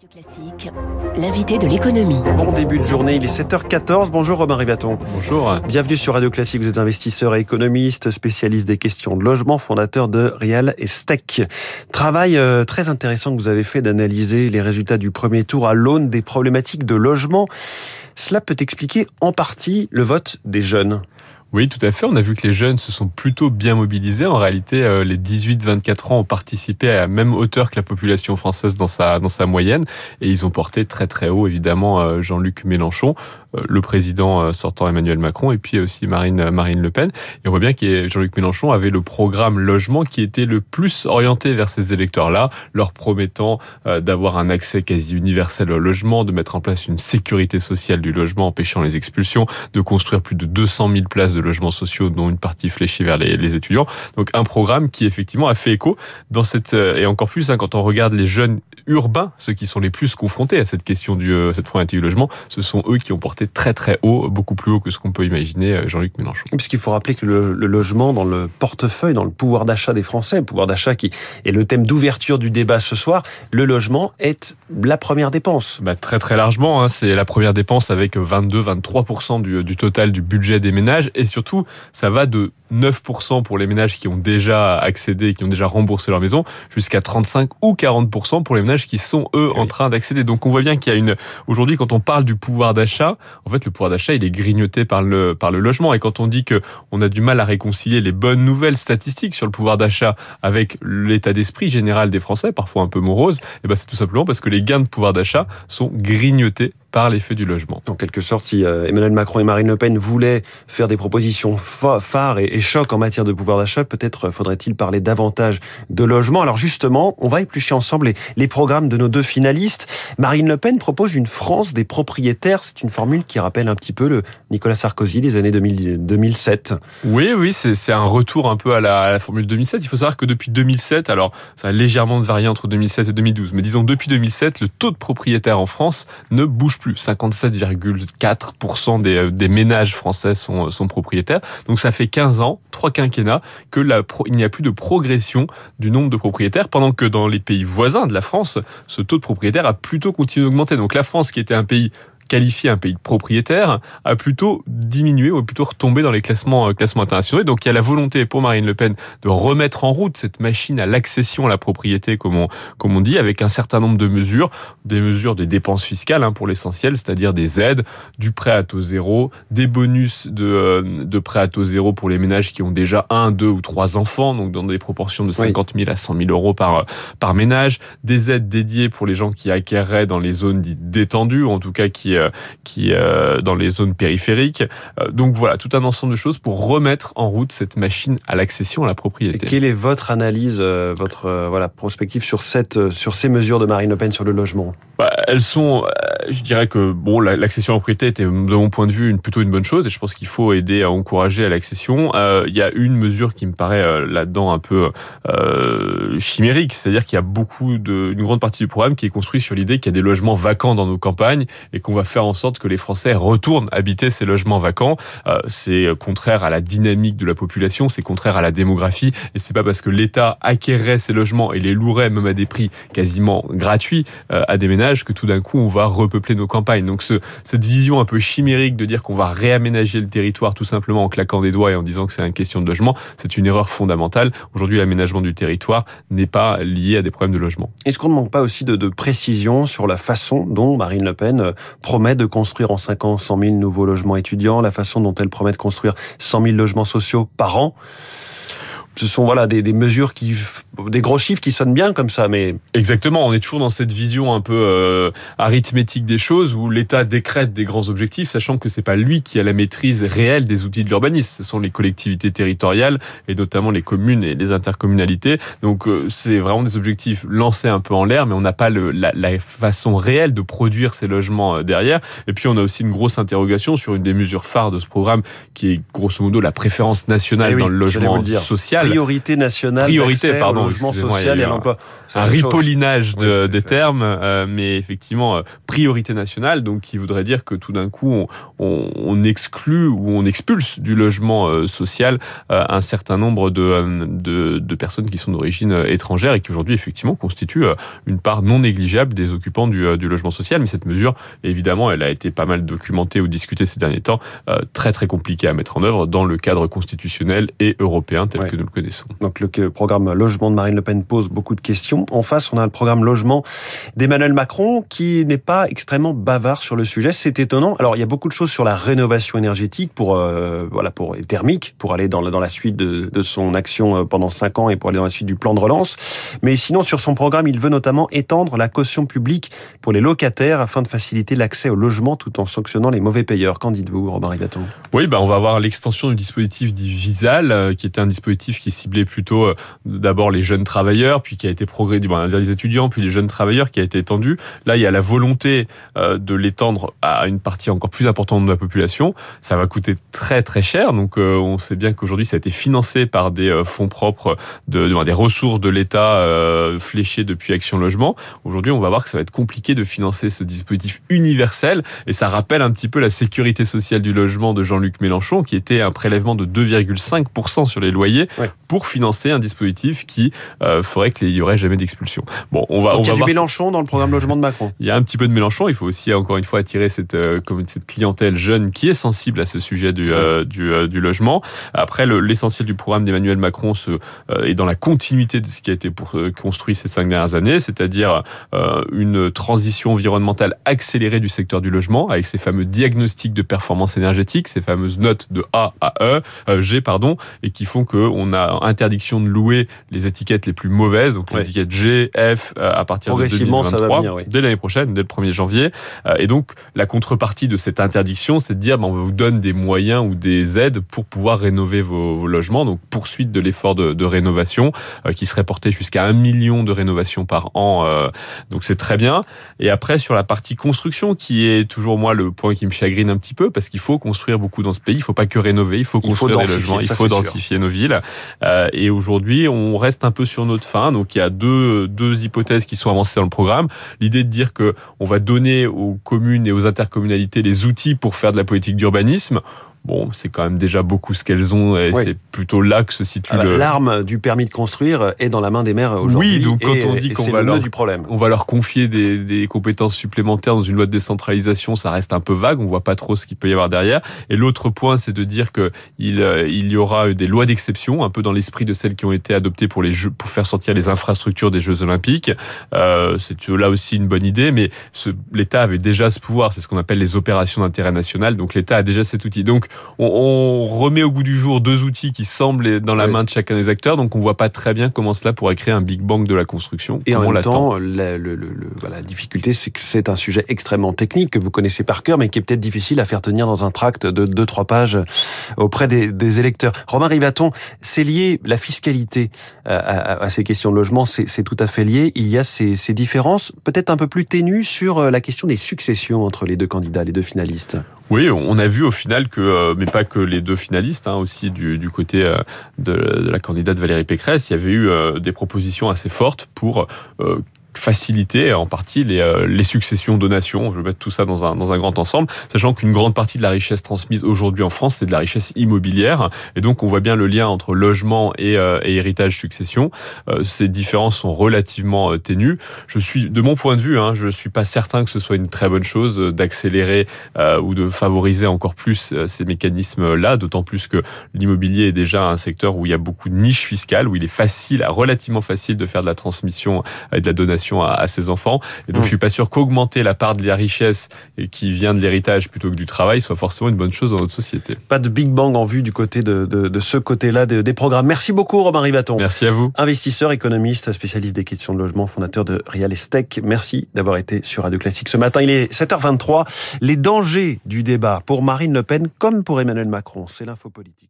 Radio Classique, l'invité de l'économie. Bon début de journée, il est 7h14. Bonjour Robin Ribaton. Bonjour. Bienvenue sur Radio Classique. Vous êtes investisseur et économiste, spécialiste des questions de logement, fondateur de Real Estate. Travail euh, très intéressant que vous avez fait d'analyser les résultats du premier tour à l'aune des problématiques de logement. Cela peut expliquer en partie le vote des jeunes. Oui, tout à fait. On a vu que les jeunes se sont plutôt bien mobilisés. En réalité, euh, les 18-24 ans ont participé à la même hauteur que la population française dans sa, dans sa moyenne. Et ils ont porté très très haut, évidemment, euh, Jean-Luc Mélenchon, le président sortant Emmanuel Macron, et puis aussi Marine, Marine Le Pen. Et on voit bien que Jean-Luc Mélenchon avait le programme logement qui était le plus orienté vers ces électeurs-là, leur promettant d'avoir un accès quasi universel au logement, de mettre en place une sécurité sociale du logement, empêchant les expulsions, de construire plus de 200 000 places de logements sociaux, dont une partie fléchée vers les, étudiants. Donc un programme qui effectivement a fait écho dans cette euh, et encore plus hein, quand on regarde les jeunes urbains, ceux qui sont les plus confrontés à cette question du euh, cette problématique du logement, ce sont eux qui ont porté très très haut, beaucoup plus haut que ce qu'on peut imaginer euh, Jean-Luc Mélenchon. Puisqu'il faut rappeler que le, logement dans le portefeuille, dans le pouvoir d'achat des Français, le pouvoir d'achat qui est le thème d'ouverture du débat ce soir, le logement est la première dépense. Bah, très très largement, hein, c'est la première dépense avec 22-23% du, du total du budget des ménages et surtout, ça va de 9% pour les ménages qui ont déjà accédé, qui ont déjà remboursé leur maison, jusqu'à 35 ou 40% pour les ménages qui sont eux en train d'accéder. Donc on voit bien qu'il y a une aujourd'hui quand on parle du pouvoir d'achat, en fait le pouvoir d'achat il est grignoté par le logement. Et quand on dit que on a du mal à réconcilier les bonnes nouvelles statistiques sur le pouvoir d'achat avec l'état d'esprit général des Français, parfois un peu morose, eh ben c'est tout simplement parce que les gains de pouvoir d'achat sont grignotés par l'effet du logement. En quelque sorte, si euh, Emmanuel Macron et Marine Le Pen voulaient faire des propositions phares et chocs en matière de pouvoir d'achat, peut-être faudrait-il parler davantage de logement. Alors justement, on va éplucher ensemble les, programmes de nos deux finalistes. Marine Le Pen propose une France des propriétaires. C'est une formule qui rappelle un petit peu le Nicolas Sarkozy des années 2007. Oui, oui, c'est un retour un peu à la, à la, formule 2007. Il faut savoir que depuis 2007, alors ça a légèrement varié entre 2007 et 2012, mais disons depuis 2007, le taux de propriétaires en France ne bouge plus. 57,4% des, euh, des, ménages français sont, sont propriétaires. Donc ça fait 15 ans, trois quinquennats, que la, il n'y a plus de progression du nombre de propriétaires, pendant que dans les pays voisins de la France, ce taux de propriétaires a plutôt continué d'augmenter. Donc la France, qui était un pays qualifié un pays de propriétaire, a plutôt diminué ou plutôt retombé dans les classements, euh, classements internationaux. Et donc il y a la volonté pour Marine Le Pen de remettre en route cette machine à l'accession à la propriété, comme on, comme on dit, avec un certain nombre de mesures, des mesures des dépenses fiscales hein, pour l'essentiel, c'est-à-dire des aides, du prêt à taux zéro, des bonus de, euh, de prêt à taux zéro pour les ménages qui ont déjà un, deux ou trois enfants, donc dans des proportions de 50 000 à 100 000 euros par, par ménage, des aides dédiées pour les gens qui acquéreraient dans les zones dites détendues, ou en tout cas qui qui euh, dans les zones périphériques. Euh, donc voilà, tout un ensemble de choses pour remettre en route cette machine à l'accession à la propriété. quelle est votre analyse, votre voilà prospective sur cette sur ces mesures de Marine Le Pen sur le logement? Bah, Elles sont, je dirais que bon, l'accession à la propriété était de mon point de vue une, plutôt une bonne chose et je pense qu'il faut aider à encourager à l'accession. Il y a une mesure qui me paraît là-dedans un peu chimérique, c'est-à-dire qu'il y a beaucoup de, une grande partie du programme qui est construit sur l'idée qu'il y a des logements vacants dans nos campagnes et qu'on va faire en sorte que les Français retournent habiter ces logements vacants. Euh, c'est contraire à la dynamique de la population, c'est contraire à la démographie, et c'est pas parce que l'État acquérait ces logements et les louerait même à des prix quasiment gratuits euh, à des ménages que tout d'un coup on va repeupler nos campagnes. Donc ce, cette vision un peu chimérique de dire qu'on va réaménager le territoire tout simplement en claquant des doigts et en disant que c'est une question de logement, c'est une erreur fondamentale. Aujourd'hui, l'aménagement du territoire n'est pas lié à des problèmes de logement. Est-ce qu'on ne manque pas aussi de, de précision sur la façon dont Marine Le Pen euh, promet de construire en 5 ans 100 000 nouveaux logements étudiants, la façon dont elle promet de construire 100 000 logements sociaux par an? Ce sont voilà des, des, mesures qui des gros chiffres qui sonnent bien comme ça mais exactement on est toujours dans cette vision un peu euh, arithmétique des choses où l'État décrète des grands objectifs sachant que c'est pas lui qui a la maîtrise réelle des outils de l'urbanisme. Ce sont les collectivités territoriales et notamment les communes et les intercommunalités. Donc euh, c'est vraiment des objectifs lancés un peu en l'air mais on n'a pas le, la, la, façon réelle de produire ces logements euh, derrière. Et puis on a aussi une grosse interrogation sur une des mesures phares de ce programme qui est grosso modo la préférence nationale eh dans le logement social Priorité nationale. Priorité, pardon. logement social et à l'emploi. Un ripollinage de, des termes, euh, mais effectivement, euh, priorité nationale, donc qui voudrait dire que tout d'un coup, on, on, on, exclut ou on expulse du logement euh, social un certain nombre de, de, de personnes qui sont d'origine étrangère et qui aujourd'hui, effectivement, constituent une part non négligeable des occupants du, du logement social. Mais cette mesure, évidemment, elle a été pas mal documentée ou discutée ces derniers temps, très très compliquée à mettre en œuvre dans le cadre constitutionnel et européen tel que nous le connaissons. Donc le programme logement de Marine Le Pen pose beaucoup de questions. En face, on a le programme logement d'Emmanuel Macron qui n'est pas extrêmement bavard sur le sujet. C'est étonnant. Alors il y a beaucoup de choses sur la rénovation énergétique pour euh, voilà pour thermique pour aller dans, dans la suite de, de son action euh, pendant cinq ans et pour aller dans la suite du plan de relance. Mais sinon sur son programme, il veut notamment étendre la caution publique pour les locataires afin de faciliter l'accès au logement tout en sanctionnant les mauvais payeurs. Qu'en dites-vous, Robin Rivaton? Oui, bah on va avoir l'extension du dispositif dit Visal, euh, qui était un dispositif qui ciblait plutôt d'abord les jeunes travailleurs, puis qui a été progrès, bon, les étudiants, puis les jeunes travailleurs, qui a été étendu. Là, il y a la volonté euh, de l'étendre à une partie encore plus importante de la population. Ça va coûter très très cher. Donc, euh, on sait bien qu'aujourd'hui, ça a été financé par des euh, fonds propres, de, des ressources de l'État fléchées depuis Action Logement. Aujourd'hui, on va voir que ça va être compliqué de financer ce dispositif universel. Et ça rappelle un petit peu la sécurité sociale du logement de Jean-Luc Mélenchon, qui était un prélèvement de 2,5% sur les loyers pour financer un dispositif qui ferait qu'il n'y aurait jamais d'expulsion. Bon, on va. on il y a du Mélenchon dans le programme logement de Macron. Il y a un petit peu de Mélenchon. Il faut aussi encore une fois attirer cette euh, cette clientèle jeune qui est sensible à ce sujet du euh, du, euh, du, logement. Après, l'essentiel du programme d'Emmanuel Macron se, est dans la continuité de ce qui a été pour, construit ces cinq dernières années, c'est-à-dire une transition environnementale accélérée du secteur du logement avec ces fameux diagnostics de performance énergétique, ces fameuses notes de A à E, G pardon, et qui font que on a interdiction de louer les étiquettes les plus mauvaises, donc l'étiquette G, F euh, à partir de 2023, dès l'année prochaine, dès le 1er janvier. Euh, et donc, la contrepartie de cette interdiction, c'est de dire, ben, on vous donne des moyens ou des aides pour pouvoir rénover vos, logements. Donc, poursuite de l'effort de, de, rénovation euh, qui serait porté jusqu'à un million de rénovations par an. donc, c'est très bien. Et après, sur la partie construction, qui est toujours moi le point qui me chagrine un petit peu, parce qu'il faut construire beaucoup dans ce pays. Il faut pas que rénover, il faut construire des logements, il faut densifier nos villes. Et aujourd'hui, on reste un peu sur notre fin. Donc, il y a deux, deux hypothèses qui sont avancées dans le programme. L'idée de dire que on va donner aux communes et aux intercommunalités les outils pour faire de la politique d'urbanisme. Bon, c'est quand même déjà beaucoup ce qu'elles ont et c'est plutôt là que se situe ah bah, L'arme du permis de construire est dans la main des maires aujourd'hui. Oui, donc quand on dit qu'on va leur du problème. on va leur confier des, des, compétences supplémentaires dans une loi de décentralisation, ça reste un peu vague. On voit pas trop ce qu'il peut y avoir derrière. Et l'autre point, c'est de dire que il, euh, il y aura des lois d'exception, un peu dans l'esprit de celles qui ont été adoptées pour les jeux, pour faire sortir les infrastructures des Jeux Olympiques. Euh, c'est là aussi une bonne idée, mais l'État avait déjà ce pouvoir. C'est ce qu'on appelle les opérations d'intérêt national. Donc l'État a déjà cet outil. Donc on, remet au goût du jour deux outils qui semblent être dans la main de chacun des acteurs, donc on voit pas très bien comment cela pourrait créer un Big Bang de la construction. Et en même temps, la, la difficulté, c'est que c'est un sujet extrêmement technique que vous connaissez par cœur, mais qui est peut-être difficile à faire tenir dans un tract de deux trois pages auprès des, électeurs. Romain Rivaton, c'est lié la fiscalité à, ces questions de logement, c'est tout à fait lié. Il y a ces, ces différences, peut-être un peu plus ténues sur euh, la question des successions entre les deux candidats, les deux finalistes. Oui, on a vu au final que, euh, mais pas que les deux finalistes, hein, aussi du, côté euh, de, de, la candidate Valérie Pécresse, il y avait eu euh, des propositions assez fortes pour faciliter en partie les, euh, les successions donations. Je vais mettre tout ça dans un, dans un grand ensemble, sachant qu'une grande partie de la richesse transmise aujourd'hui en France, c'est de la richesse immobilière. Et donc, on voit bien le lien entre logement et, euh, et héritage succession. Euh, ces différences sont relativement ténues. Je suis, de mon point de vue, hein, je suis pas certain que ce soit une très bonne chose d'accélérer ou de favoriser encore plus ces mécanismes-là, d'autant plus que l'immobilier est déjà un secteur où il y a beaucoup de niches fiscales, où il est facile, relativement facile de faire de la transmission et de la donation à, ses enfants. Et donc, mmh. je suis pas sûr qu'augmenter la part de la richesse qui vient de l'héritage plutôt que du travail soit forcément une bonne chose dans notre société. Pas de Big Bang en vue du côté de, de, de ce côté-là des programmes. Merci beaucoup, Robin Rivaton. Merci à vous. Investisseur, économiste, spécialiste des questions de logement, fondateur de Real Estate. Merci d'avoir été sur Radio Classique ce matin. Il est 7h23. Les dangers du débat pour Marine Le Pen comme pour Emmanuel Macron. C'est l'info politique.